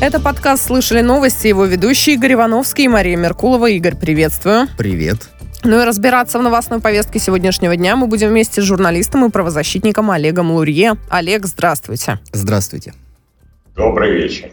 Это подкаст «Слышали новости». Его ведущие Игорь Ивановский и Мария Меркулова. Игорь, приветствую. Привет. Ну и разбираться в новостной повестке сегодняшнего дня мы будем вместе с журналистом и правозащитником Олегом Лурье. Олег, здравствуйте. Здравствуйте. Добрый вечер.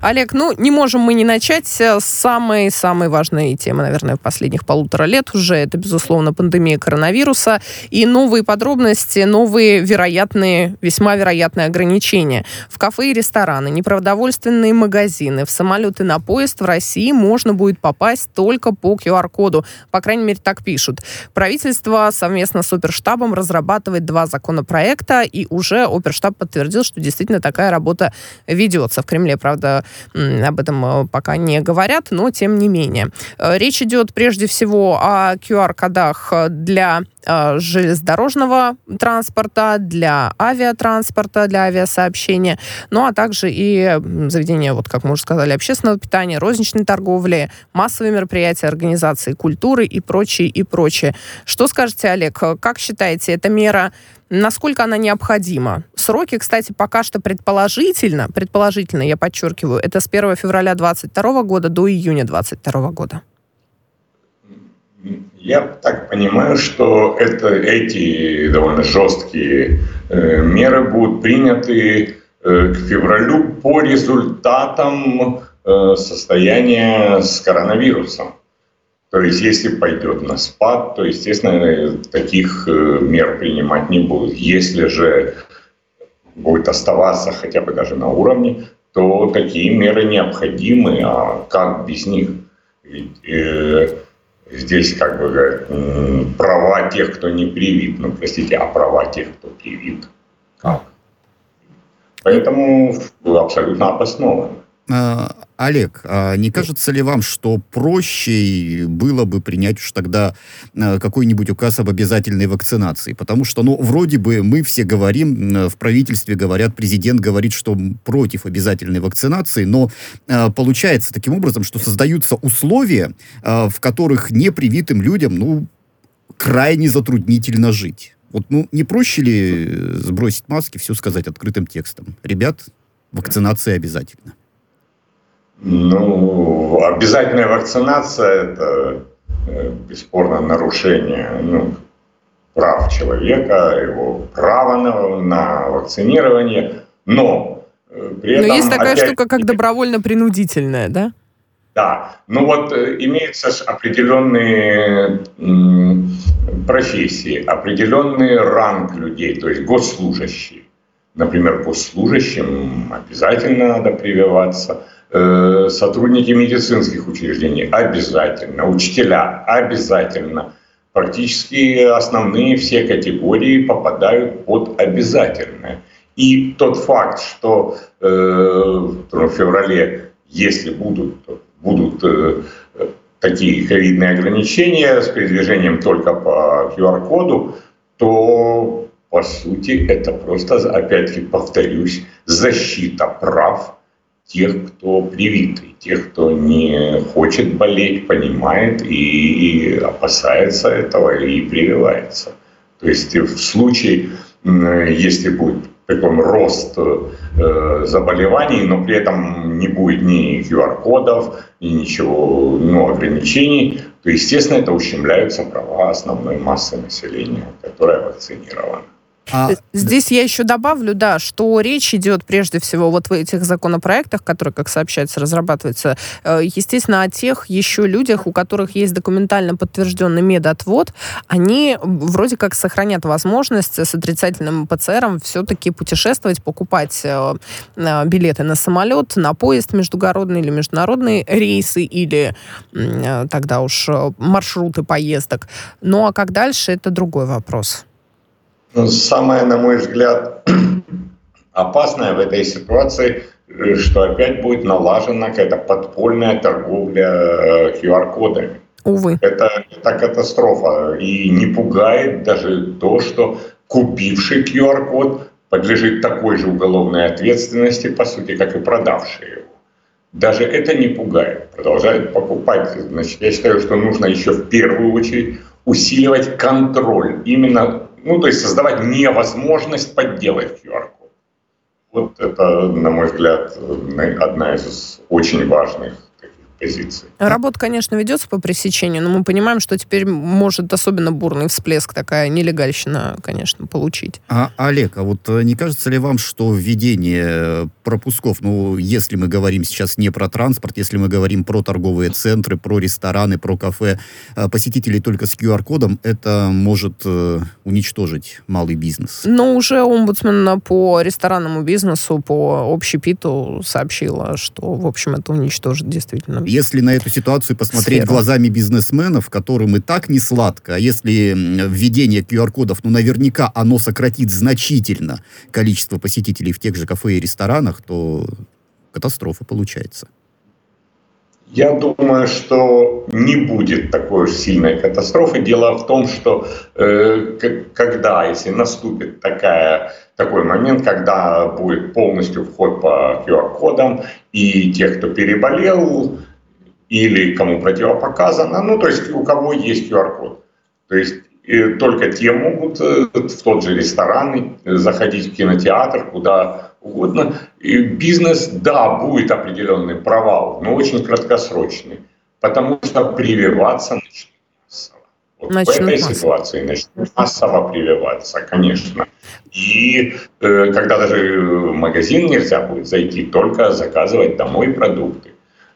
Олег, ну не можем мы не начать с самой-самой важной темы, наверное, последних полутора лет уже. Это, безусловно, пандемия коронавируса и новые подробности, новые вероятные, весьма вероятные ограничения. В кафе и рестораны, непродовольственные магазины, в самолеты на поезд в России можно будет попасть только по QR-коду. По крайней мере, так пишут. Правительство совместно с оперштабом разрабатывает два законопроекта, и уже оперштаб подтвердил, что действительно такая работа ведется ведется. В Кремле, правда, об этом э, пока не говорят, но тем не менее. Э, речь идет прежде всего о QR-кодах для э, железнодорожного транспорта, для авиатранспорта, для авиасообщения, ну а также и заведения, вот как мы уже сказали, общественного питания, розничной торговли, массовые мероприятия, организации культуры и прочее, и прочее. Что скажете, Олег, как считаете, эта мера насколько она необходима. Сроки, кстати, пока что предположительно, предположительно, я подчеркиваю, это с 1 февраля 2022 года до июня 2022 года. Я так понимаю, что это, эти довольно жесткие э, меры будут приняты э, к февралю по результатам э, состояния с коронавирусом. То есть, если пойдет на спад, то, естественно, таких э, мер принимать не будут. Если же будет оставаться хотя бы даже на уровне, то такие меры необходимы, а как без них? Ведь э, здесь как бы права тех, кто не привит, ну простите, а права тех, кто привит, как? Поэтому абсолютно обоснованно. А, Олег, а не кажется ли вам, что проще было бы принять уж тогда а, какой-нибудь указ об обязательной вакцинации? Потому что, ну, вроде бы мы все говорим, в правительстве говорят, президент говорит, что против обязательной вакцинации, но получается таким образом, что создаются условия, в которых непривитым людям, ну, крайне затруднительно жить. Вот, ну, не проще ли сбросить маски, все сказать открытым текстом? Ребят, вакцинация обязательно. Ну, обязательная вакцинация – это э, бесспорно нарушение ну, прав человека, его права на, на вакцинирование, но э, при этом... Но есть такая опять... штука, как добровольно-принудительная, да? Да, ну вот э, имеются определенные профессии, определенный ранг людей, то есть госслужащие. Например, госслужащим обязательно надо прививаться – сотрудники медицинских учреждений обязательно, учителя обязательно. Практически основные все категории попадают под обязательное. И тот факт, что э, в феврале, если будут, будут э, такие ковидные ограничения с передвижением только по QR-коду, то по сути это просто, опять-таки повторюсь, защита прав тех, кто привитый, тех, кто не хочет болеть, понимает и опасается этого и прививается. То есть в случае, если будет такой рост э, заболеваний, но при этом не будет ни QR-кодов, ни ничего, ну, ограничений, то, естественно, это ущемляются права основной массы населения, которая вакцинирована. А... Здесь я еще добавлю, да, что речь идет прежде всего вот в этих законопроектах, которые, как сообщается, разрабатываются, э, естественно, о тех еще людях, у которых есть документально подтвержденный медотвод, они вроде как сохранят возможность с отрицательным ПЦРом все-таки путешествовать, покупать э, э, билеты на самолет, на поезд междугородный или международные рейсы, или тогда уж маршруты поездок. Ну а как дальше, это другой вопрос. Самое, на мой взгляд, опасное в этой ситуации, э, что опять будет налажена какая-то подпольная торговля QR-кодами. Э, Увы. Это, это катастрофа. И не пугает даже то, что купивший QR-код подлежит такой же уголовной ответственности, по сути, как и продавший его. Даже это не пугает. Продолжают покупать. Значит, я считаю, что нужно еще в первую очередь усиливать контроль именно ну, то есть создавать невозможность подделать QR-код. Вот это, на мой взгляд, одна из очень важных позиции. Работа, конечно, ведется по пресечению, но мы понимаем, что теперь может особенно бурный всплеск такая нелегальщина, конечно, получить. А, Олег, а вот э, не кажется ли вам, что введение пропусков, ну, если мы говорим сейчас не про транспорт, если мы говорим про торговые центры, про рестораны, про кафе, э, посетителей только с QR-кодом, это может э, уничтожить малый бизнес? Но уже омбудсмен по ресторанному бизнесу, по общепиту сообщила, что, в общем, это уничтожит действительно если на эту ситуацию посмотреть сферу. глазами бизнесменов, которым и так не сладко, а если введение QR-кодов, ну, наверняка оно сократит значительно количество посетителей в тех же кафе и ресторанах, то катастрофа получается. Я думаю, что не будет такой уж сильной катастрофы. Дело в том, что э, когда, если наступит такая, такой момент, когда будет полностью вход по QR-кодам, и те, кто переболел, или кому противопоказано, ну, то есть у кого есть QR-код. То есть и только те могут э, в тот же ресторан заходить в кинотеатр, куда угодно. И бизнес, да, будет определенный провал, но очень краткосрочный, потому что прививаться начнут массово. Вот начнут в этой массово. ситуации начнут массово прививаться, конечно. И э, когда даже в магазин нельзя будет зайти, только заказывать домой продукты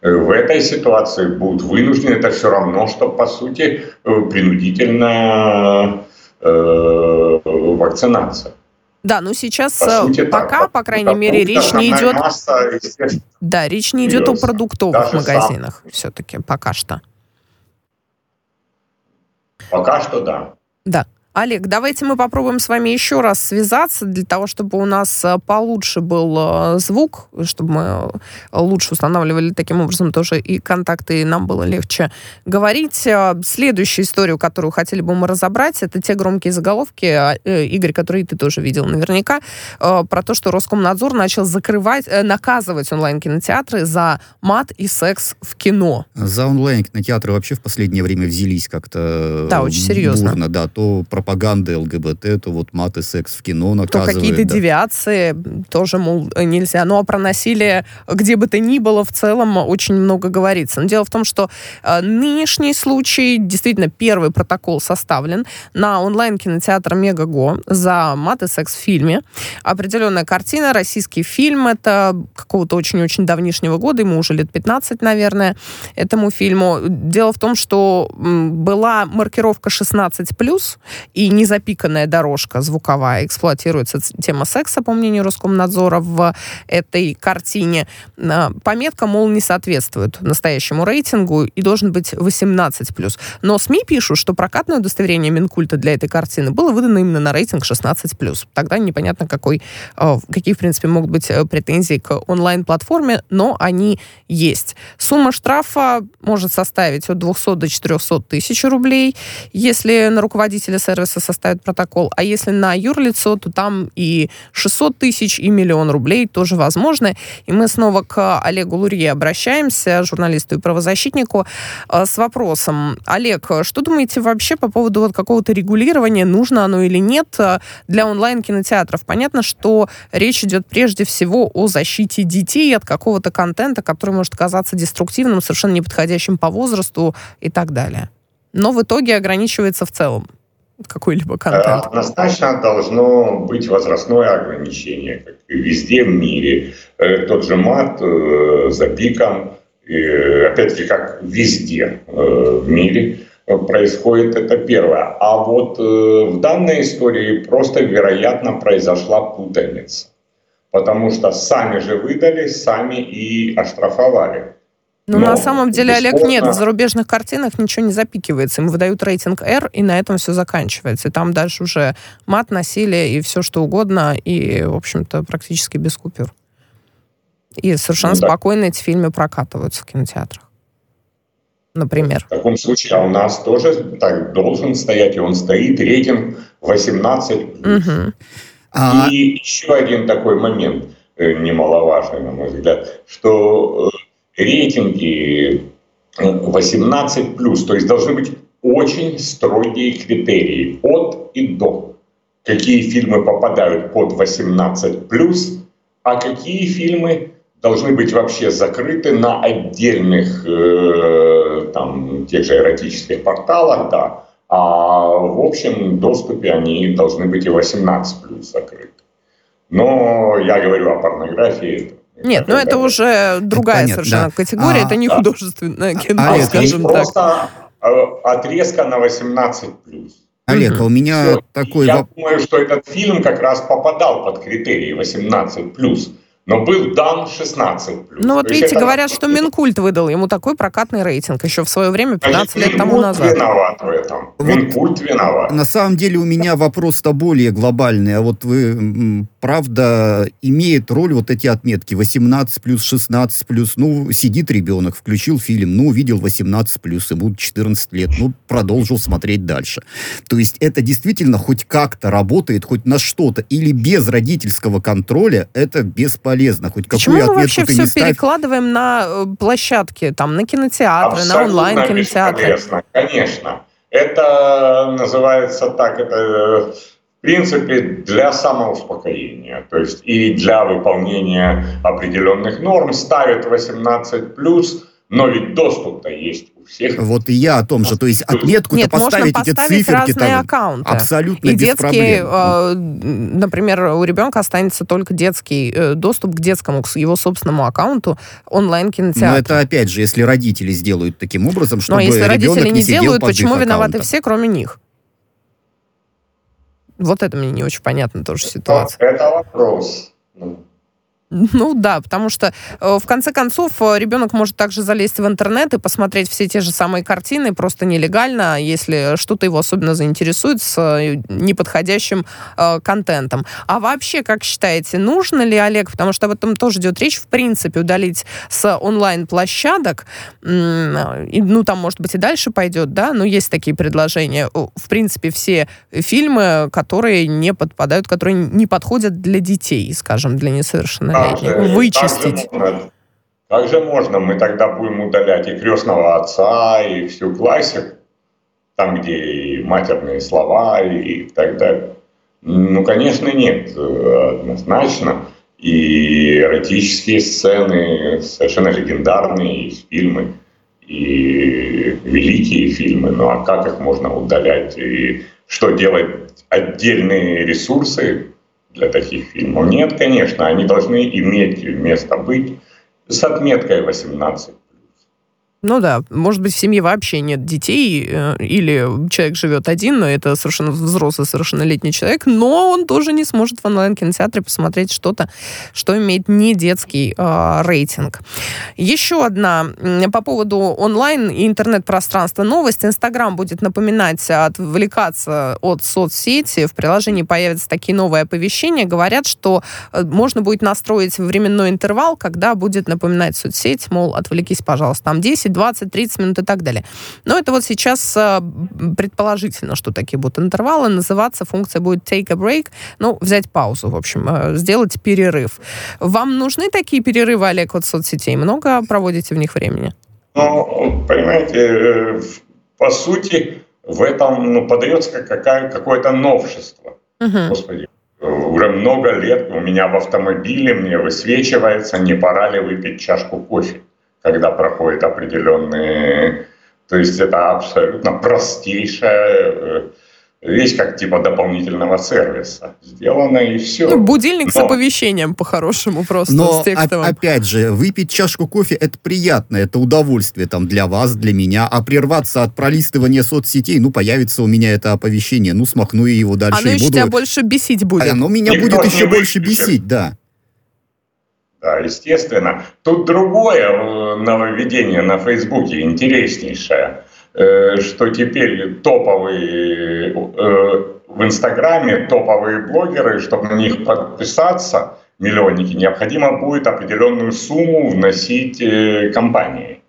в этой ситуации будут вынуждены, это все равно, что, по сути, принудительная э, вакцинация. Да, ну сейчас по э, сути, пока, так, по крайней мере, речь не идет... Масса, да, речь не идет о продуктовых Даже магазинах сам. все-таки пока что. Пока что да. Да. Олег, давайте мы попробуем с вами еще раз связаться для того, чтобы у нас э, получше был э, звук, чтобы мы э, лучше устанавливали таким образом тоже и контакты, и нам было легче говорить. Следующую историю, которую хотели бы мы разобрать, это те громкие заголовки, Игорь, которые ты тоже видел наверняка, про то, что Роскомнадзор начал закрывать, наказывать онлайн-кинотеатры за мат и секс в кино. За онлайн-кинотеатры вообще в последнее время взялись как-то да, очень серьезно. бурно, да, то про пропаганды ЛГБТ, то вот мат и секс в кино наказывают. То какие-то да. девиации тоже, мол, нельзя. Ну, а про насилие где бы то ни было в целом очень много говорится. Но дело в том, что э, нынешний случай, действительно, первый протокол составлен на онлайн-кинотеатр Мегаго за мат и секс в фильме. Определенная картина, российский фильм, это какого-то очень-очень давнишнего года, ему уже лет 15, наверное, этому фильму. Дело в том, что была маркировка 16+, и незапиканная дорожка звуковая. Эксплуатируется тема секса, по мнению Роскомнадзора, в этой картине. А, пометка, мол, не соответствует настоящему рейтингу и должен быть 18+. Но СМИ пишут, что прокатное удостоверение Минкульта для этой картины было выдано именно на рейтинг 16+. Тогда непонятно, какой, а, какие, в принципе, могут быть э, претензии к онлайн-платформе, но они есть. Сумма штрафа может составить от 200 до 400 тысяч рублей. Если на руководителя сервиса сервиса составят протокол, а если на юрлицо, то там и 600 тысяч, и миллион рублей тоже возможно. И мы снова к Олегу Лурье обращаемся, журналисту и правозащитнику, э, с вопросом. Олег, что думаете вообще по поводу вот какого-то регулирования, нужно оно или нет э, для онлайн-кинотеатров? Понятно, что речь идет прежде всего о защите детей от какого-то контента, который может казаться деструктивным, совершенно неподходящим по возрасту и так далее. Но в итоге ограничивается в целом какой-либо контент? Однозначно должно быть возрастное ограничение, как и везде в мире. Э, тот же мат э, за пиком, опять-таки, как везде э, в мире происходит, это первое. А вот в данной истории просто, вероятно, произошла путаница. Потому что сами же выдали, сами и оштрафовали. Ну, на самом деле, бесспорно... Олег, нет, в зарубежных картинах ничего не запикивается. Им выдают рейтинг R, и на этом все заканчивается. И там дальше уже мат, насилие и все что угодно, и, в общем-то, практически без купюр. И совершенно ну, да. спокойно эти фильмы прокатываются в кинотеатрах. Например. В таком случае, а у нас тоже так должен стоять, и он стоит, рейтинг 18. Угу. А... И еще один такой момент, э, немаловажный, на мой взгляд, что э, рейтинги 18 э, плюс, то есть должны быть очень строгие критерии от и до. Какие фильмы попадают под 18 плюс, а какие фильмы должны быть вообще закрыты на отдельных э, там, тех же эротических порталах, да, а в общем доступе они должны быть и 18 плюс закрыты. Но я говорю о порнографии. Нет, ну это уже другая это совершенно да. категория, а, это не да. художественное кино, а, скажем так. Просто э, отрезка на 18 плюс. Олег, а у меня Все. такой... Я думаю, что этот фильм как раз попадал под критерии 18 плюс но был дан 16 Ну вот видите, говорят, что Минкульт выдал ему такой прокатный рейтинг еще в свое время, 15 Значит, лет тому назад. виноват в этом. Вот Минкульт виноват. На самом деле у меня вопрос-то более глобальный. А вот вы, правда, имеет роль вот эти отметки 18 плюс, 16 плюс. Ну, сидит ребенок, включил фильм, ну, увидел 18 плюс, ему 14 лет, ну, продолжил смотреть дальше. То есть это действительно хоть как-то работает, хоть на что-то. Или без родительского контроля это бесполезно полезно. Хоть Почему какую мы вообще все ставь... перекладываем на э, площадки, там, на кинотеатры, Абсолютно на онлайн-кинотеатры? Конечно. Это называется так, это в принципе для самоуспокоения, то есть и для выполнения определенных норм ставят 18 плюс но ведь доступ-то есть у всех. Вот и я о том же. То есть отметку-то Нет, поставить можно поставить эти циферки разные там аккаунты. Абсолютно и без детские, проблем. Э, например, у ребенка останется только детский э, доступ к детскому, к его собственному аккаунту онлайн-кинотеатра. Но это опять же, если родители сделают таким образом, чтобы Но если родители не, не делают, почему виноваты все, кроме них? Вот это мне не очень понятно тоже ситуация. Это вопрос. Ну, ну да, потому что э, в конце концов э, ребенок может также залезть в интернет и посмотреть все те же самые картины просто нелегально, если что-то его особенно заинтересует с э, неподходящим э, контентом. А вообще, как считаете, нужно ли, Олег, потому что об этом тоже идет речь, в принципе, удалить с онлайн-площадок, ну там, может быть, и дальше пойдет, да, но есть такие предложения, в принципе, все фильмы, которые не подпадают, которые не подходят для детей, скажем, для несовершеннолетних же, вычистить. Как же, можно, как же можно? Мы тогда будем удалять и крестного отца, и всю классику, там, где и матерные слова, и так далее. Ну, конечно, нет, однозначно. И эротические сцены совершенно легендарные, фильмы, и великие фильмы. Ну, а как их можно удалять? И что делать? Отдельные ресурсы для таких фильмов? Нет, конечно, они должны иметь место быть с отметкой 18. Ну да, может быть, в семье вообще нет детей, э, или человек живет один, но это совершенно взрослый, совершеннолетний человек, но он тоже не сможет в онлайн-кинотеатре посмотреть что-то, что имеет не детский э, рейтинг. Еще одна по поводу онлайн и интернет-пространства новость. Инстаграм будет напоминать отвлекаться от соцсети. В приложении появятся такие новые оповещения. Говорят, что э, можно будет настроить временной интервал, когда будет напоминать соцсеть, мол, отвлекись, пожалуйста, там 10 20, 30 минут и так далее. Но это вот сейчас э, предположительно, что такие будут интервалы. Называться функция будет take a break, ну, взять паузу, в общем, э, сделать перерыв. Вам нужны такие перерывы, Олег, от соцсетей? Много проводите в них времени? Ну, понимаете, э, по сути, в этом ну, подается какая, какое-то новшество. Угу. Господи, уже много лет у меня в автомобиле мне высвечивается, не пора ли выпить чашку кофе когда проходит определенные... То есть это абсолютно простейшая э, вещь, как типа дополнительного сервиса. Сделано и все. Ну, будильник Но... с оповещением по-хорошему просто, Но, с текстовым. опять же, выпить чашку кофе – это приятно, это удовольствие там для вас, для меня. А прерваться от пролистывания соцсетей, ну, появится у меня это оповещение, ну, смахну я его дальше. Оно еще буду... тебя больше бесить будет. Оно меня Никто будет еще больше бесить, да. Да, естественно. Тут другое э, нововведение на Фейсбуке, интереснейшее, э, что теперь топовые э, в Инстаграме, топовые блогеры, чтобы на них подписаться, миллионники, необходимо будет определенную сумму вносить компании.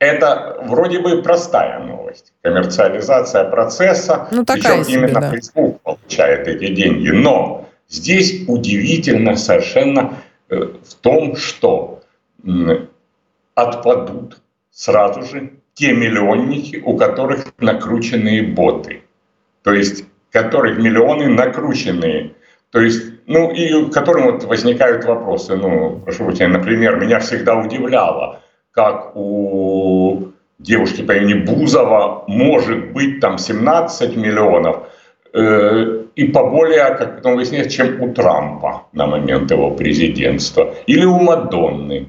Это вроде бы простая новость. Коммерциализация процесса. Ну, такая себе, именно да. Facebook получает эти деньги. Но здесь удивительно совершенно в том, что отпадут сразу же те миллионники, у которых накрученные боты. То есть, которых миллионы накрученные. То есть, ну, и которым вот возникают вопросы. Ну, прошу прощения, например, меня всегда удивляло, как у девушки по имени Бузова может быть там 17 миллионов, э, и поболее, как потом выясняется, чем у Трампа на момент его президентства, или у Мадонны.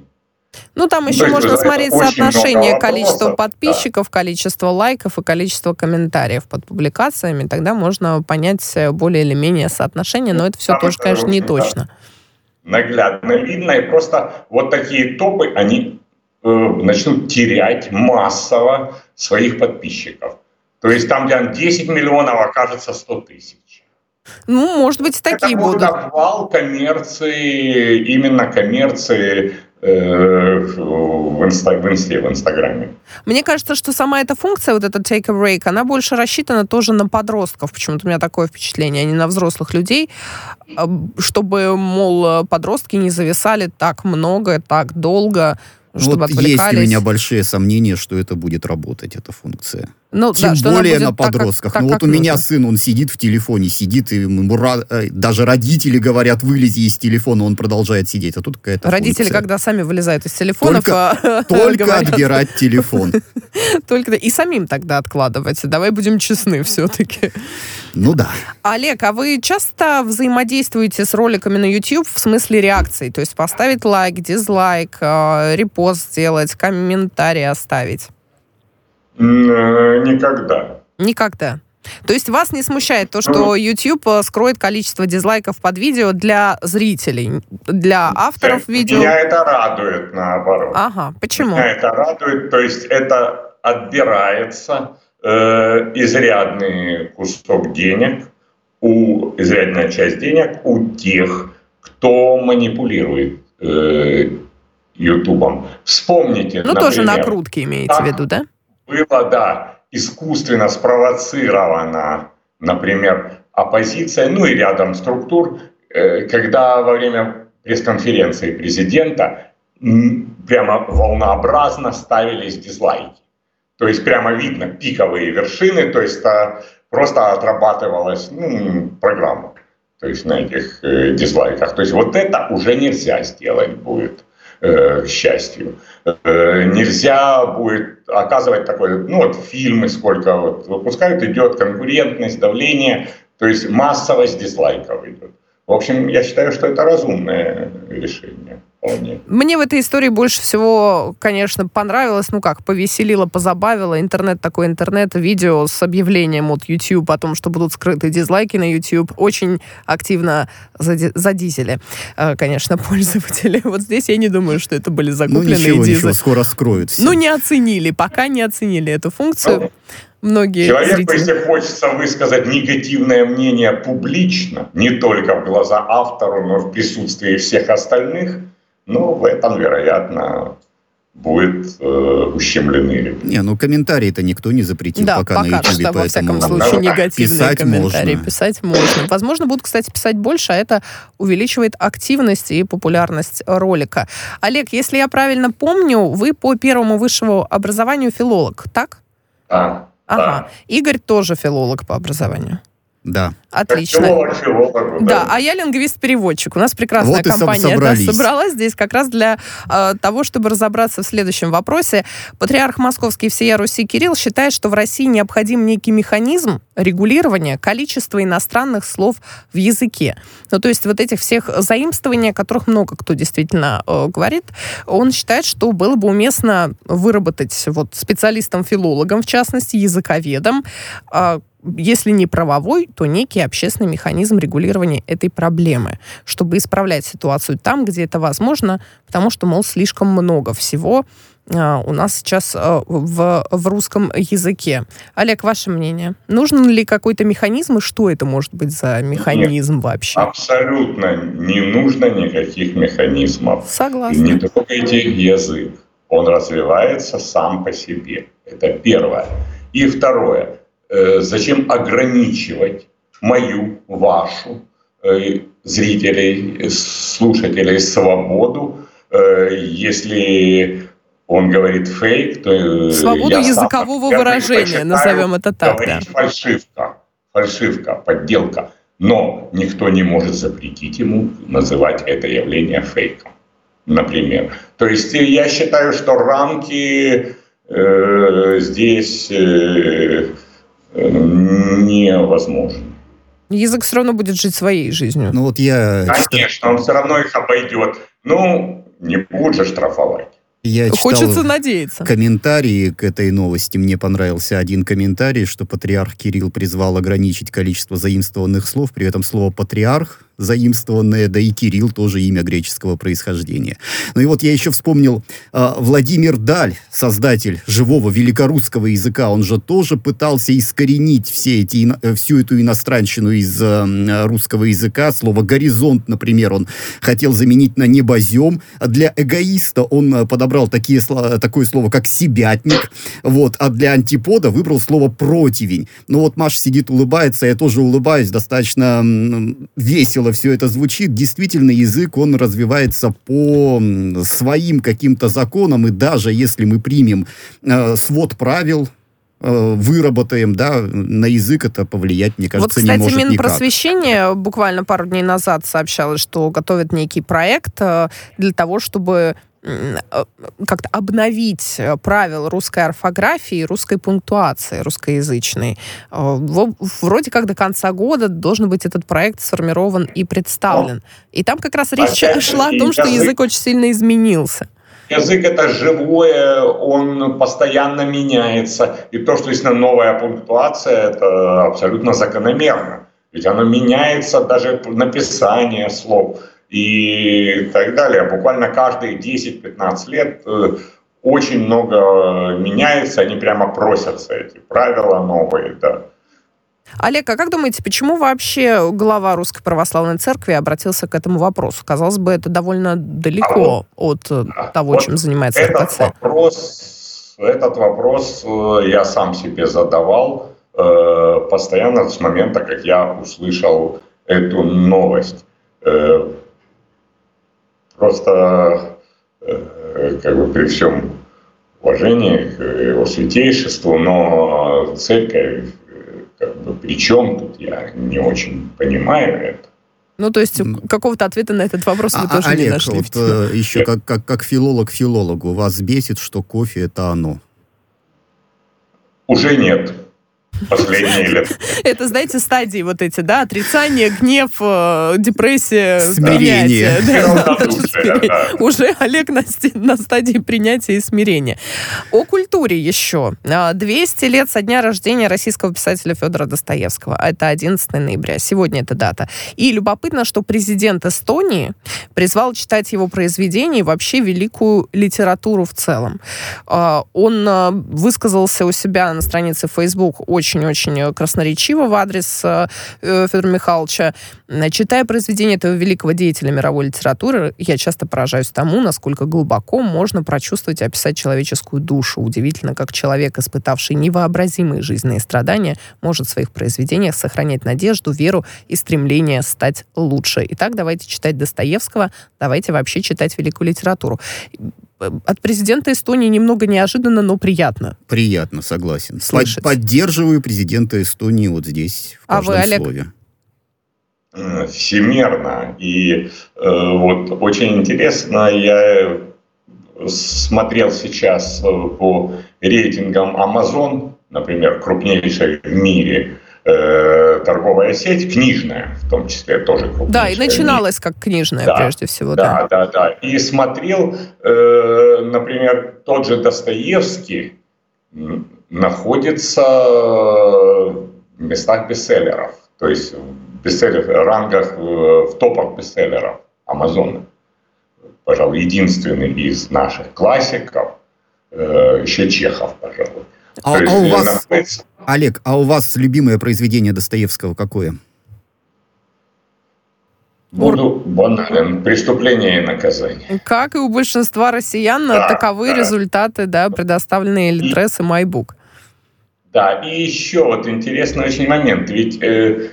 Ну, там еще ну, можно смотреть соотношение количества подписчиков, да. количество лайков и количество комментариев под публикациями. Тогда можно понять более или менее соотношение, но это все там тоже, это конечно, не точно. Наглядно видно, и просто вот такие топы, они э, начнут терять массово своих подписчиков. То есть там, где 10 миллионов, окажется 100 тысяч. Ну, может быть, такие Это будут. Это обвал коммерции, именно коммерции Э, в, инста, в инсте, в инстаграме. Мне кажется, что сама эта функция, вот этот take a break, она больше рассчитана тоже на подростков. Почему-то у меня такое впечатление, а не на взрослых людей, а, чтобы, мол, подростки не зависали так много, так долго чтобы вот отвлекались. Есть у меня большие сомнения, что это будет работать, эта функция. Ну, Тем да, более на подростках. Так, как, так, ну вот у нужно. меня сын, он сидит в телефоне, сидит, и ему э, даже родители говорят, вылези из телефона, он продолжает сидеть. А тут какая-то Родители, функция. когда сами вылезают из телефонов... Только, а, только отбирать телефон. Только и самим тогда откладывать. Давай будем честны все-таки. Ну да. Олег, а вы часто взаимодействуете с роликами на YouTube в смысле реакции? То есть поставить лайк, дизлайк, э, репост сделать, комментарий оставить? Э, никогда. Никогда. То есть вас не смущает то, что ну. YouTube э, скроет количество дизлайков под видео для зрителей, для авторов Меня видео? Меня это радует, наоборот. Ага, почему? Меня это радует, то есть это отбирается э, изрядный кусок денег, у, изрядная часть денег у тех, кто манипулирует э, Ютубом. Вспомните, Ну, например, тоже накрутки имеете в виду, да? Было, да, искусственно спровоцирована, например, оппозиция, ну и рядом структур, э, когда во время пресс-конференции президента прямо волнообразно ставились дизлайки. То есть прямо видно пиковые вершины, то есть а, просто отрабатывалась ну, программа то есть на этих э, дизлайках. То есть вот это уже нельзя сделать будет э, счастью. Э, нельзя будет оказывать такое, ну вот фильмы сколько вот выпускают, идет конкурентность, давление, то есть массовость дизлайков идет. В общем, я считаю, что это разумное решение Мне в этой истории больше всего, конечно, понравилось, ну как, повеселило, позабавило. Интернет такой интернет, видео с объявлением от YouTube о том, что будут скрыты дизлайки на YouTube. Очень активно задизели, э, конечно, пользователи. Вот здесь я не думаю, что это были закупленные ну, ничего, дизы. Ничего, скоро скроют все. Ну, не оценили, пока не оценили эту функцию. Ну, многие Человеку, зрители. если хочется высказать негативное мнение публично, не только в глаза автору, но в присутствии всех остальных, ну, в этом, вероятно, будет э, ущемлены. Не, ну комментарии-то никто не запретил да, пока, пока на YouTube, что, во всяком случае, негативные писать комментарии можно. писать можно. Возможно, будут, кстати, писать больше, а это увеличивает активность и популярность ролика. Олег, если я правильно помню, вы по первому высшему образованию филолог, так? Да. Ага. Да. Игорь тоже филолог по образованию. Да. Отлично. Филолог, филолог, да. да, а я лингвист-переводчик. У нас прекрасная вот компания да, собралась здесь как раз для э, того, чтобы разобраться в следующем вопросе. Патриарх Московский всея Руси Кирилл считает, что в России необходим некий механизм регулирования количества иностранных слов в языке. Ну, то есть вот этих всех заимствований, о которых много кто действительно э, говорит, он считает, что было бы уместно выработать вот специалистам-филологам, в частности, языковедам, э, если не правовой, то некий общественный механизм регулирования этой проблемы, чтобы исправлять ситуацию там, где это возможно, потому что, мол, слишком много всего у нас сейчас uh, в, в русском языке. Олег, ваше мнение? Нужен ли какой-то механизм, и что это может быть за механизм Нет, вообще? Абсолютно не нужно никаких механизмов. Согласна. Не трогайте язык. Он развивается сам по себе. Это первое. И второе Э, зачем ограничивать мою, вашу, э, зрителей, слушателей свободу, э, если он говорит фейк, то свободу я языкового выражения, назовем это так. да. фальшивка, фальшивка, подделка. Но никто не может запретить ему называть это явление фейком, например. То есть я считаю, что рамки э, здесь э, невозможны. Язык все равно будет жить своей жизнью. Ну вот я... Конечно, он все равно их обойдет. Ну, не будет же штрафовать. Я читал Хочется надеяться. комментарии к этой новости. Мне понравился один комментарий, что патриарх Кирилл призвал ограничить количество заимствованных слов. При этом слово «патриарх» заимствованное, да и Кирилл тоже имя греческого происхождения. Ну и вот я еще вспомнил э, Владимир Даль, создатель живого великорусского языка, он же тоже пытался искоренить все эти, э, всю эту иностранщину из э, русского языка. Слово «горизонт», например, он хотел заменить на «небозем». А для эгоиста он э, подобрал такие, такое слово, как «себятник». Вот. А для антипода выбрал слово «противень». Ну вот Маша сидит, улыбается, я тоже улыбаюсь, достаточно весело все это звучит, действительно язык, он развивается по своим каким-то законам, и даже если мы примем э, свод правил, э, выработаем, да, на язык это повлиять, мне кажется, вот, кстати, не может никак. Минпросвещение буквально пару дней назад сообщало, что готовит некий проект э, для того, чтобы как-то обновить э, правила русской орфографии, русской пунктуации, русскоязычной. Э, вроде как до конца года должен быть этот проект сформирован и представлен. И там как раз речь шла о том, что язык очень сильно изменился. Язык это живое, он постоянно меняется. И то, что есть новая пунктуация, это абсолютно закономерно. Ведь оно меняется даже написание слов и так далее. Буквально каждые 10-15 лет э, очень много меняется, они прямо просятся, эти правила новые, да. Олег, а как думаете, почему вообще глава Русской Православной Церкви обратился к этому вопросу? Казалось бы, это довольно далеко а вот, от да, того, вот чем занимается этот РПЦ. Вопрос, этот вопрос э, я сам себе задавал э, постоянно с момента, как я услышал эту новость. Э, Просто э, как бы при всем уважении к его святейшеству, но церковь как бы при чем тут, я не очень понимаю это. Ну, то есть какого-то ответа на этот вопрос вы а, тоже Олег, не нашли. вот э, еще как, как, как филолог филологу, вас бесит, что кофе это оно? Уже нет последние лет. Это, знаете, стадии вот эти, да, отрицание, гнев, э, депрессия, смирение. Уже Олег на стадии принятия и смирения. О культуре еще. 200 а, лет со дня рождения российского писателя Федора Достоевского. Это 11 ноября. Сегодня эта дата. И любопытно, что президент Эстонии призвал читать его произведения и вообще великую литературу в целом. А, он а, высказался у себя на странице Facebook очень очень-очень красноречиво в адрес э, э, Федора Михайловича. Читая произведения этого великого деятеля мировой литературы, я часто поражаюсь тому, насколько глубоко можно прочувствовать и описать человеческую душу. Удивительно, как человек, испытавший невообразимые жизненные страдания, может в своих произведениях сохранять надежду, веру и стремление стать лучше. Итак, давайте читать Достоевского, давайте вообще читать великую литературу от президента Эстонии немного неожиданно, но приятно. Приятно, согласен. Слышать. Поддерживаю президента Эстонии вот здесь, в а вы, Олег? слове. Всемерно. И э, вот очень интересно, я смотрел сейчас э, по рейтингам Amazon, например, крупнейшей в мире, э, торговая сеть, книжная в том числе тоже крупнейшая. Да, и начиналась как книжная да, прежде всего. Да, да, да. да. И смотрел, э, например, тот же Достоевский находится в местах бестселлеров, то есть в бестселлерах, рангах, э, в топах бестселлеров Амазона. Пожалуй, единственный из наших классиков, э, еще Чехов, пожалуй. А, а у вас, находится... Олег, а у вас любимое произведение Достоевского какое? Буду банален. Преступление и наказание. Как и у большинства россиян, да, таковы да. результаты, да, предоставленные Литрес и Майбук. Да, и еще вот интересный очень момент. Ведь э,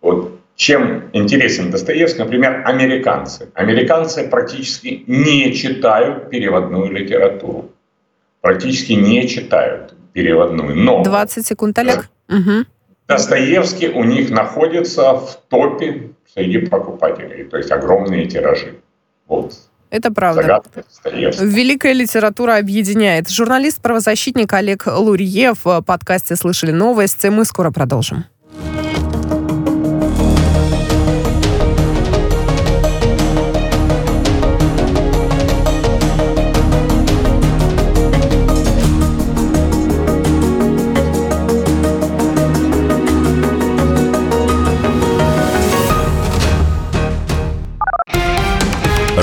вот чем интересен Достоевский, например, американцы. Американцы практически не читают переводную литературу. Практически не читают переводную. Но... 20 секунд, Олег. Угу. Достоевский у них находится в топе среди покупателей, то есть огромные тиражи. Вот. Это правда. Великая литература объединяет. Журналист-правозащитник Олег Лурье в подкасте «Слышали новости». Мы скоро продолжим.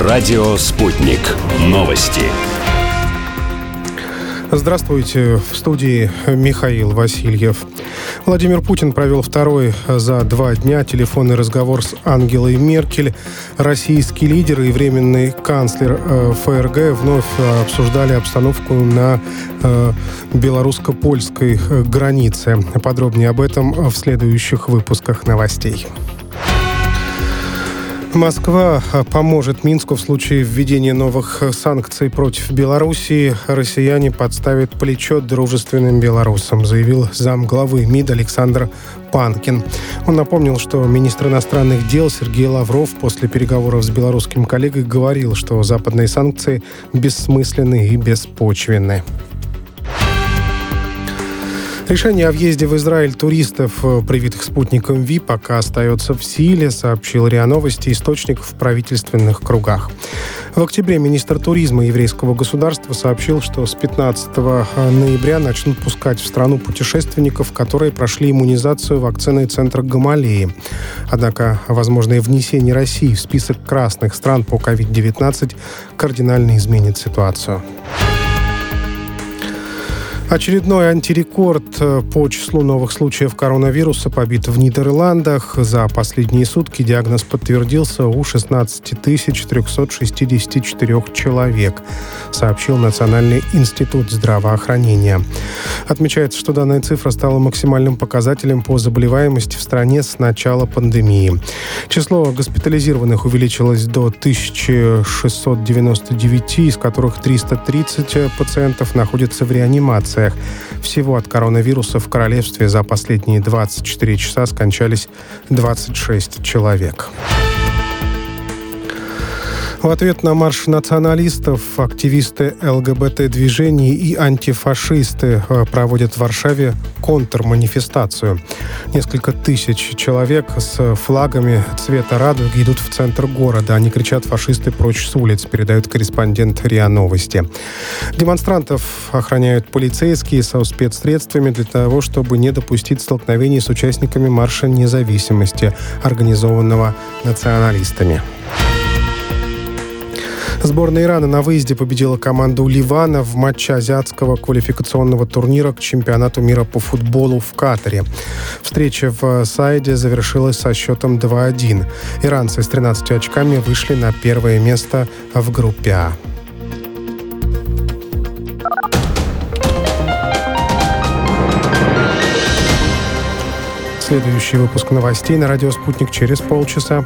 Радио «Спутник». Новости. Здравствуйте. В студии Михаил Васильев. Владимир Путин провел второй за два дня телефонный разговор с Ангелой Меркель. Российские лидеры и временный канцлер э, ФРГ вновь обсуждали обстановку на э, белорусско-польской э, границе. Подробнее об этом в следующих выпусках новостей. Москва поможет Минску в случае введения новых санкций против Белоруссии. Россияне подставят плечо дружественным белорусам, заявил замглавы МИД Александр Панкин. Он напомнил, что министр иностранных дел Сергей Лавров после переговоров с белорусским коллегой говорил, что западные санкции бессмысленны и беспочвенны. Решение о въезде в Израиль туристов, привитых спутником ВИ, пока остается в силе, сообщил РИА Новости источник в правительственных кругах. В октябре министр туризма еврейского государства сообщил, что с 15 э, ноября начнут пускать в страну путешественников, которые прошли иммунизацию вакциной центра Гамалеи. Однако возможное внесение России в список красных стран по COVID-19 кардинально изменит ситуацию. Очередной антирекорд э, по числу новых случаев коронавируса побит в Нидерландах. За последние сутки диагноз подтвердился у 16 364 человек, сообщил Национальный институт здравоохранения. Отмечается, что данная цифра стала максимальным показателем по заболеваемости в стране с начала пандемии. Число госпитализированных увеличилось до 1699, из которых 330 пациентов находятся в реанимации инфекциях. Всего от коронавируса в королевстве за последние 24 часа скончались 26 человек. В ответ на марш националистов активисты ЛГБТ-движений и антифашисты э, проводят в Варшаве контрманифестацию. Несколько тысяч человек с флагами цвета радуги идут в центр города. Они кричат «фашисты прочь с улиц», передает корреспондент РИА Новости. Демонстрантов охраняют полицейские со спецсредствами для того, чтобы не допустить столкновений с участниками марша независимости, организованного националистами. Сборная Ирана на выезде победила команду Ливана в матче азиатского квалификационного турнира к чемпионату мира по футболу в Катаре. Встреча в Сайде завершилась со счетом 2-1. Иранцы с 13 очками вышли на первое место в группе А. Следующий выпуск новостей на радио «Спутник» через полчаса.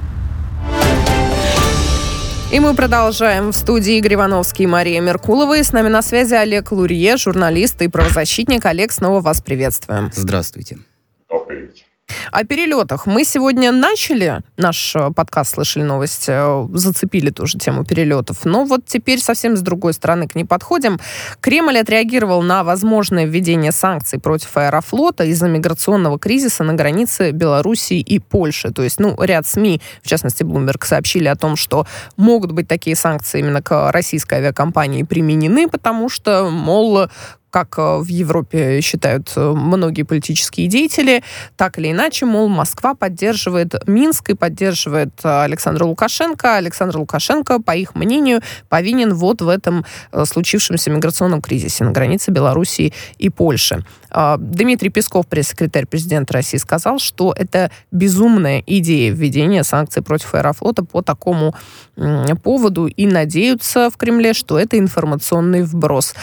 И мы продолжаем. В студии Игорь Ивановский и Мария Меркулова. И с нами на связи Олег Лурье, журналист и правозащитник. Олег, снова вас приветствуем. Здравствуйте. Добрый вечер. О перелетах. Мы сегодня начали наш э, подкаст «Слышали новости», э, зацепили тоже тему перелетов. Но вот теперь совсем с другой стороны к ней подходим. Кремль отреагировал на возможное введение санкций против Аэрофлота из-за миграционного кризиса на границе Белоруссии и Польши. То есть, ну, ряд СМИ, в частности, Bloomberg, сообщили о том, что могут быть такие санкции именно к российской авиакомпании применены, потому что, мол, как э, в Европе считают э, многие политические деятели, так или иначе, мол, Москва поддерживает Минск и поддерживает Александра Лукашенко. Александр Лукашенко, по их мнению, повинен вот в этом случившемся миграционном кризисе на границе Белоруссии и Польши. А, Дмитрий Песков, пресс-секретарь президента России, сказал, что это безумная идея введения санкций против Аэрофлота по такому поводу и надеются в Кремле, что это информационный вброс.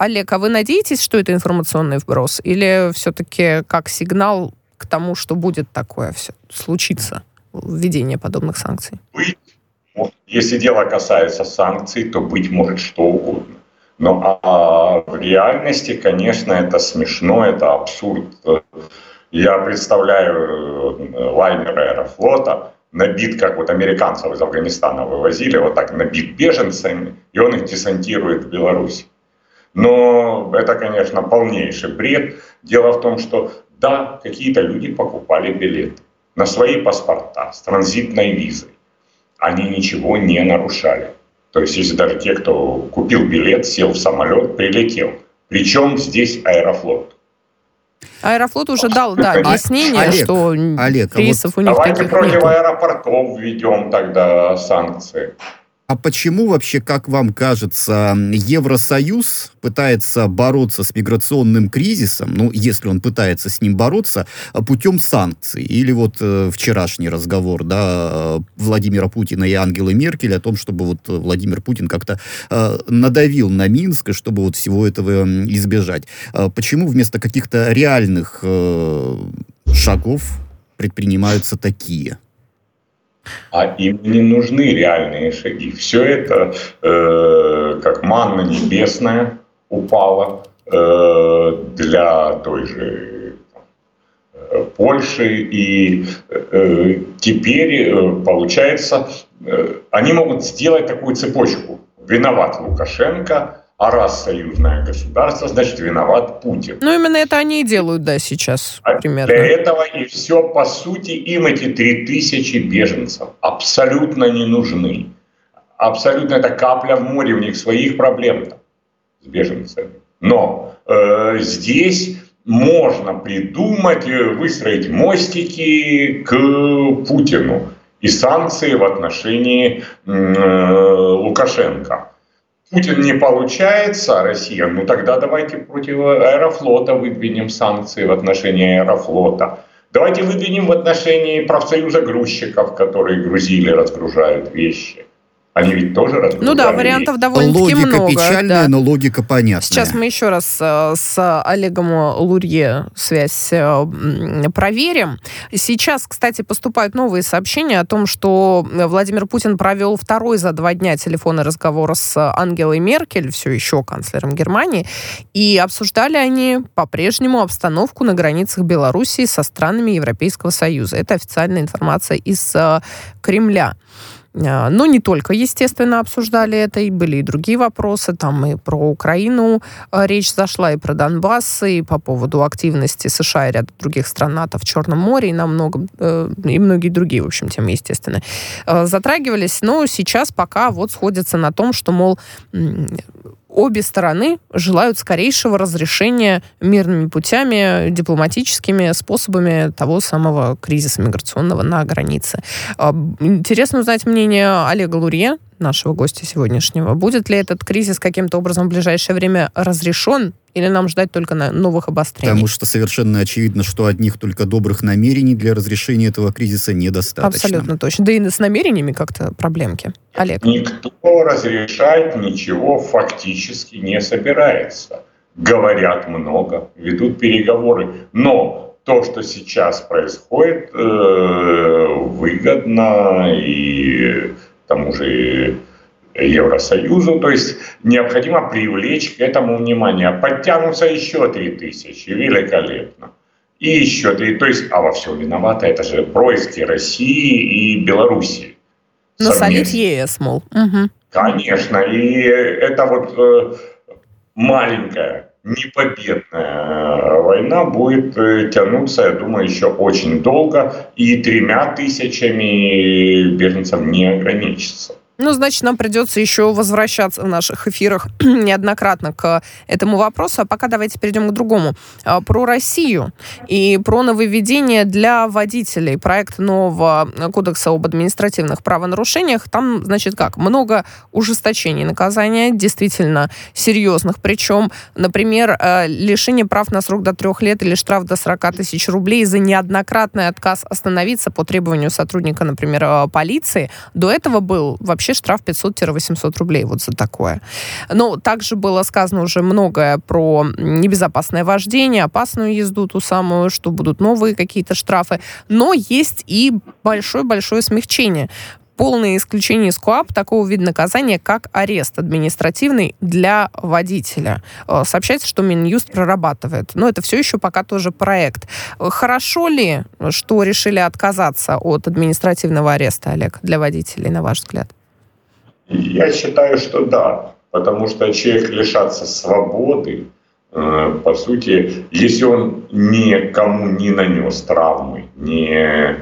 Олег, а вы надеетесь, что это информационный вброс? Или все-таки как сигнал к тому, что будет такое все случиться, введение подобных санкций? Быть, если дело касается санкций, то быть может что угодно. Но а в реальности, конечно, это смешно, это абсурд. Я представляю э, лайнер аэрофлота, набит, как вот американцев из Афганистана вывозили, вот так набит беженцами, и он их десантирует в Беларусь. Но это, конечно, полнейший бред. Дело в том, что да, какие-то люди покупали билеты на свои паспорта с транзитной визой. Они ничего не нарушали. То есть, если даже те, кто купил билет, сел в самолет, прилетел. Причем здесь Аэрофлот. Аэрофлот уже дал да, объяснение, Олег, что Олег, рейсов а вот у них Давайте таких против нету. аэропортов введем тогда санкции. А почему вообще, как вам кажется, Евросоюз пытается бороться с миграционным кризисом, ну, если он пытается с ним бороться, путем санкций? Или вот э, вчерашний разговор, да, Владимира Путина и Ангелы Меркель о том, чтобы вот Владимир Путин как-то э, надавил на Минск, чтобы вот всего этого избежать. Э, почему вместо каких-то реальных э, шагов предпринимаются такие? А им не нужны реальные шаги. Все это э, как манна небесная упала э, для той же э, Польши. И э, теперь, э, получается, э, они могут сделать такую цепочку. Виноват Лукашенко, а раз союзное государство, значит, виноват Путин. Ну, именно это они и делают, да, сейчас а примерно. Для этого и все, по сути, им эти три тысячи беженцев абсолютно не нужны. Абсолютно это капля в море, у них своих проблем с беженцами. Но э, здесь можно придумать, э, выстроить мостики к Путину и санкции в отношении э, Лукашенко. Путин не получается, а Россия, ну тогда давайте против Аэрофлота выдвинем санкции в отношении Аэрофлота. Давайте выдвинем в отношении профсоюза грузчиков, которые грузили, разгружают вещи. Они ведь тоже разгружали. Ну да, вариантов довольно-таки много. Логика печальная, да. но логика понятная. Сейчас мы еще раз э, с Олегом Лурье связь э, проверим. Сейчас, кстати, поступают новые сообщения о том, что Владимир Путин провел второй за два дня телефонный разговор с Ангелой Меркель, все еще канцлером Германии, и обсуждали они по-прежнему обстановку на границах Белоруссии со странами Европейского Союза. Это официальная информация из э, Кремля. А, но не только, естественно, обсуждали это, и были и другие вопросы. Там и про Украину а, речь зашла, и про Донбасс, и по поводу активности США и ряда других стран НАТО в Черном море, и, намного, э, и многие другие, в общем, темы, естественно, а, затрагивались. Но сейчас пока вот сходятся на том, что, мол, обе стороны желают скорейшего разрешения мирными путями, дипломатическими способами того самого кризиса миграционного на границе. Интересно узнать мнение Олега Лурье, нашего гостя сегодняшнего. Будет ли этот кризис каким-то образом в ближайшее время разрешен или нам ждать только на новых обострений? Потому что совершенно очевидно, что одних только добрых намерений для разрешения этого кризиса недостаточно. Абсолютно точно. Да и с намерениями как-то проблемки. Олег. Никто разрешать ничего фактически не собирается. Говорят много, ведут переговоры. Но то, что сейчас происходит, э, выгодно и тому же Евросоюзу. То есть необходимо привлечь к этому внимание. Подтянутся еще три тысячи. Великолепно. И еще три. То есть, а во всем виновата это же происки России и Белоруссии. Насолить ЕС, мол. Угу. Конечно. И это вот э, маленькая непобедная война будет э, тянуться, я думаю, еще очень долго, и тремя тысячами беженцев не ограничится. Ну, значит, нам придется еще возвращаться в наших эфирах неоднократно к этому вопросу. А пока давайте перейдем к другому. А, про Россию и про нововведение для водителей. Проект нового кодекса об административных правонарушениях. Там, значит, как? Много ужесточений наказания, действительно серьезных. Причем, например, э, лишение прав на срок до трех лет или штраф до 40 тысяч рублей за неоднократный отказ остановиться по требованию сотрудника, например, э, полиции. До этого был вообще вообще штраф 500-800 рублей вот за такое. Но также было сказано уже многое про небезопасное вождение, опасную езду ту самую, что будут новые какие-то штрафы. Но есть и большое-большое смягчение полное исключение из КОАП такого вида наказания, как арест административный для водителя. Э, сообщается, что Минюст прорабатывает. Но это все еще пока тоже проект. Хорошо ли, что решили отказаться от административного ареста, Олег, для водителей, на ваш взгляд? Я считаю, что да, потому что человек лишаться свободы, э, по сути, если он никому не нанес травмы, не э,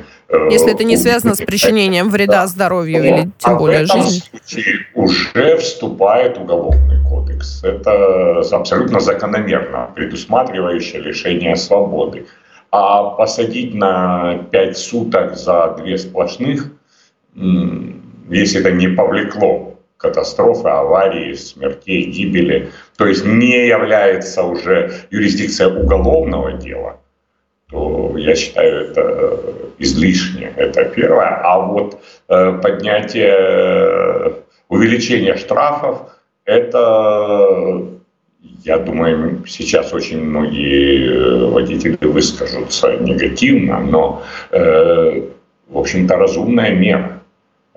если это не связано с причинением вреда да. здоровью или тем а более в этом жизни. случае уже вступает уголовный кодекс. Это абсолютно закономерно, предусматривающее лишение свободы. А посадить на пять суток за две сплошных если это не повлекло катастрофы, аварии, смертей, гибели, то есть не является уже юрисдикция уголовного дела, то я считаю это излишне. Это первое. А вот э, поднятие, э, увеличение штрафов, это, я думаю, сейчас очень многие э, водители выскажутся негативно, но, э, в общем-то, разумная мера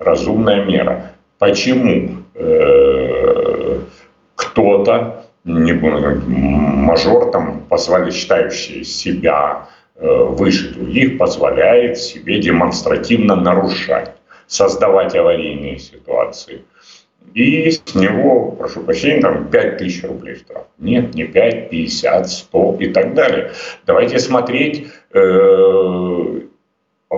разумная мера. Почему э, кто-то, не мажор, там, позволяет, считающий себя э, выше других, позволяет себе демонстративно нарушать, создавать аварийные ситуации. И с него, прошу прощения, там 5 тысяч рублей штраф. Нет, не 5, 50, 100 и так далее. Давайте смотреть э,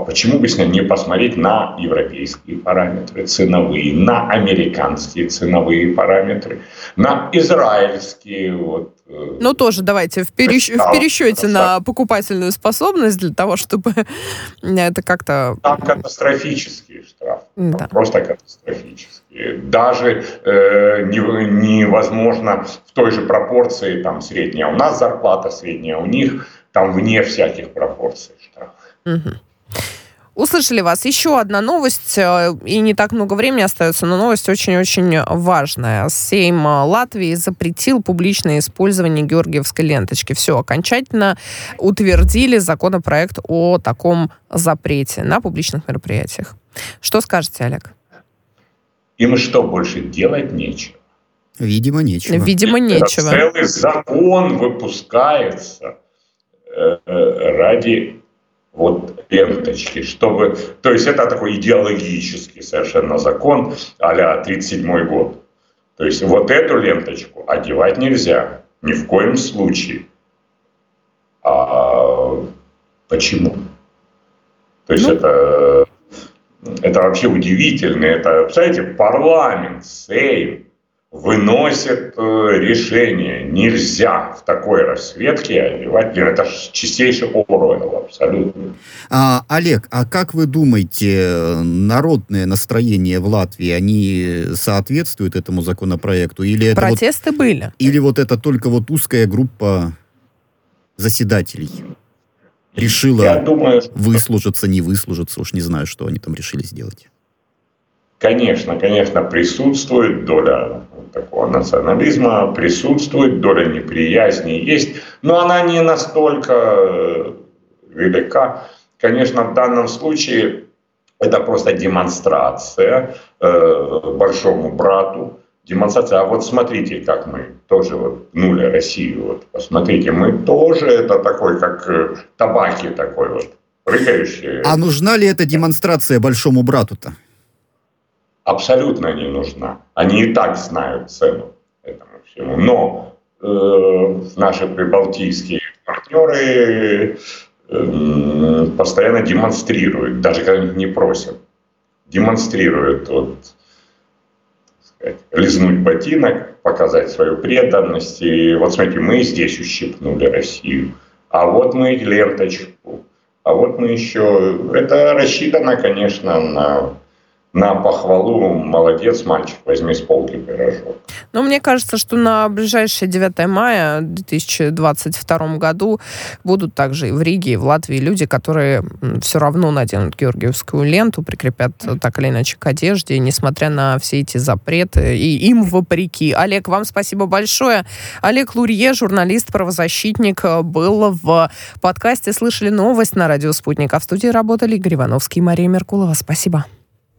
почему бы не посмотреть на европейские параметры ценовые, на американские ценовые параметры, на израильские. Вот, э, ну, тоже давайте в, перещ... в пересчете на покупательную способность для того, чтобы это как-то... Там катастрофические штрафы. Да. Просто катастрофические. Даже э, не, невозможно в той же пропорции, там средняя у нас зарплата, средняя у них, там вне всяких пропорций штраф. Угу. Услышали вас. Еще одна новость, э, и не так много времени остается, но новость очень-очень важная. Сейм Латвии запретил публичное использование георгиевской ленточки. Все, окончательно утвердили законопроект о таком запрете на публичных мероприятиях. Что скажете, Олег? Им что, больше делать нечего? Видимо, нечего. Видимо, нечего. Целый закон выпускается э, э, ради вот ленточки, чтобы... То есть это такой идеологический совершенно закон а-ля 37 год. То есть вот эту ленточку одевать нельзя ни в коем случае. А почему? То есть ну... это, это вообще удивительно. Это, представляете, парламент, сейм, выносит э, решение. Нельзя в такой расцветке одевать. Это чистейший Оруэлл, абсолютно. А, Олег, а как вы думаете, народное настроение в Латвии, они соответствуют этому законопроекту? Или это Протесты вот, были. Или вот это только вот узкая группа заседателей? решила Я думаю, что... выслужиться, не выслужиться, уж не знаю, что они там решили сделать. Конечно, конечно, присутствует доля такого национализма, присутствует, доля неприязни есть, но она не настолько э, велика. Конечно, в данном случае это просто демонстрация э, большому брату, демонстрация. А вот смотрите, как мы тоже вот пнули Россию. Вот посмотрите, мы тоже это такой, как э, табаки такой вот, прыгающие. А нужна ли эта демонстрация большому брату-то? Абсолютно не нужна. Они и так знают цену этому всему. Но э, наши прибалтийские партнеры э, постоянно демонстрируют, даже когда их не просят, демонстрируют вот, сказать, лизнуть ботинок, показать свою преданность. И вот смотрите, мы здесь ущипнули Россию, а вот мы ленточку, а вот мы еще... Это рассчитано, конечно, на на похвалу «молодец, мальчик, возьми с полки пирожок». Но мне кажется, что на ближайшее 9 мая 2022 году будут также и в Риге, и в Латвии люди, которые все равно наденут георгиевскую ленту, прикрепят так или иначе к одежде, несмотря на все эти запреты, и им вопреки. Олег, вам спасибо большое. Олег Лурье, журналист, правозащитник, был в подкасте «Слышали новость» на радио «Спутник», а в студии работали Игорь Ивановский и Мария Меркулова. Спасибо.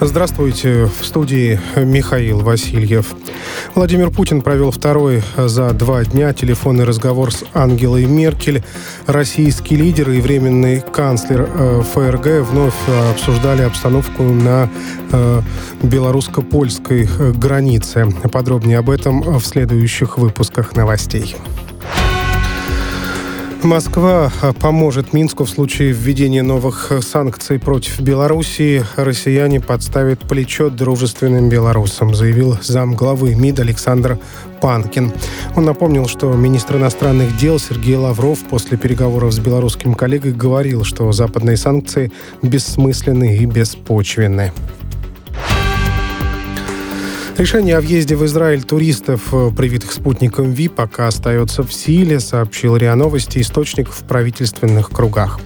Здравствуйте. В студии Михаил Васильев. Владимир Путин провел второй за два дня телефонный разговор с Ангелой Меркель. Российский лидер и временный канцлер э, ФРГ вновь обсуждали обстановку на э, белорусско-польской э, границе. Подробнее об этом в следующих выпусках новостей. Москва поможет Минску в случае введения новых санкций против Белоруссии. Россияне подставят плечо дружественным белорусам, заявил замглавы МИД Александр Панкин. Он напомнил, что министр иностранных дел Сергей Лавров после переговоров с белорусским коллегой говорил, что западные санкции бессмысленны и беспочвенны. Решение о въезде в Израиль туристов, э, привитых спутником ВИ, пока остается в силе, сообщил РИА Новости источник в правительственных кругах.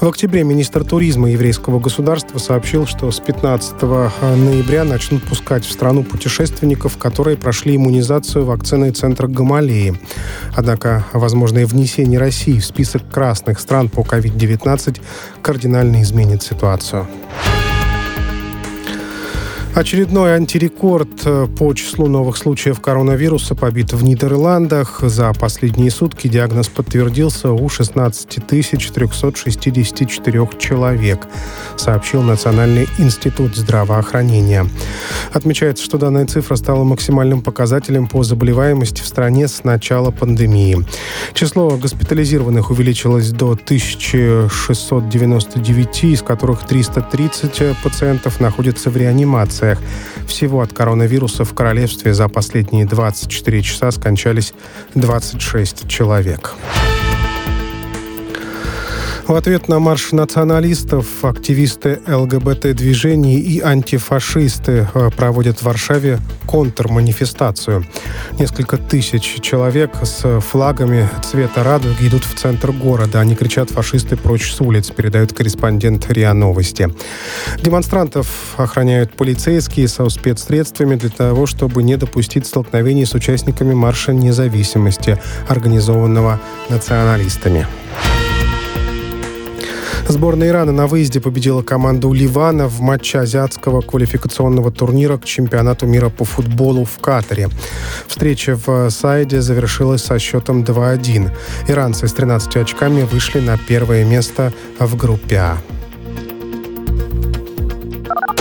В октябре министр туризма еврейского государства сообщил, что с 15 э, ноября начнут пускать в страну путешественников, которые прошли иммунизацию вакциной центра Гамалеи. Однако возможное внесение России в список красных стран по COVID-19 кардинально изменит ситуацию. Очередной антирекорд э, по числу новых случаев коронавируса побит в Нидерландах. За последние сутки диагноз подтвердился у 16 364 человек, сообщил Национальный институт здравоохранения. Отмечается, что данная цифра стала максимальным показателем по заболеваемости в стране с начала пандемии. Число госпитализированных увеличилось до 1699, из которых 330 пациентов находятся в реанимации инфекциях. Всего от коронавируса в королевстве за последние 24 часа скончались 26 человек. В ответ на марш националистов активисты ЛГБТ-движений и антифашисты э, проводят в Варшаве контрманифестацию. Несколько тысяч человек с флагами цвета радуги идут в центр города. Они кричат «фашисты прочь с улиц», передают корреспондент РИА Новости. Демонстрантов охраняют полицейские со спецсредствами для того, чтобы не допустить столкновений с участниками Марша независимости, организованного националистами. Сборная Ирана на выезде победила команду Ливана в матче азиатского квалификационного турнира к чемпионату мира по футболу в Катаре. Встреча в Сайде завершилась со счетом 2-1. Иранцы с 13 очками вышли на первое место в группе А.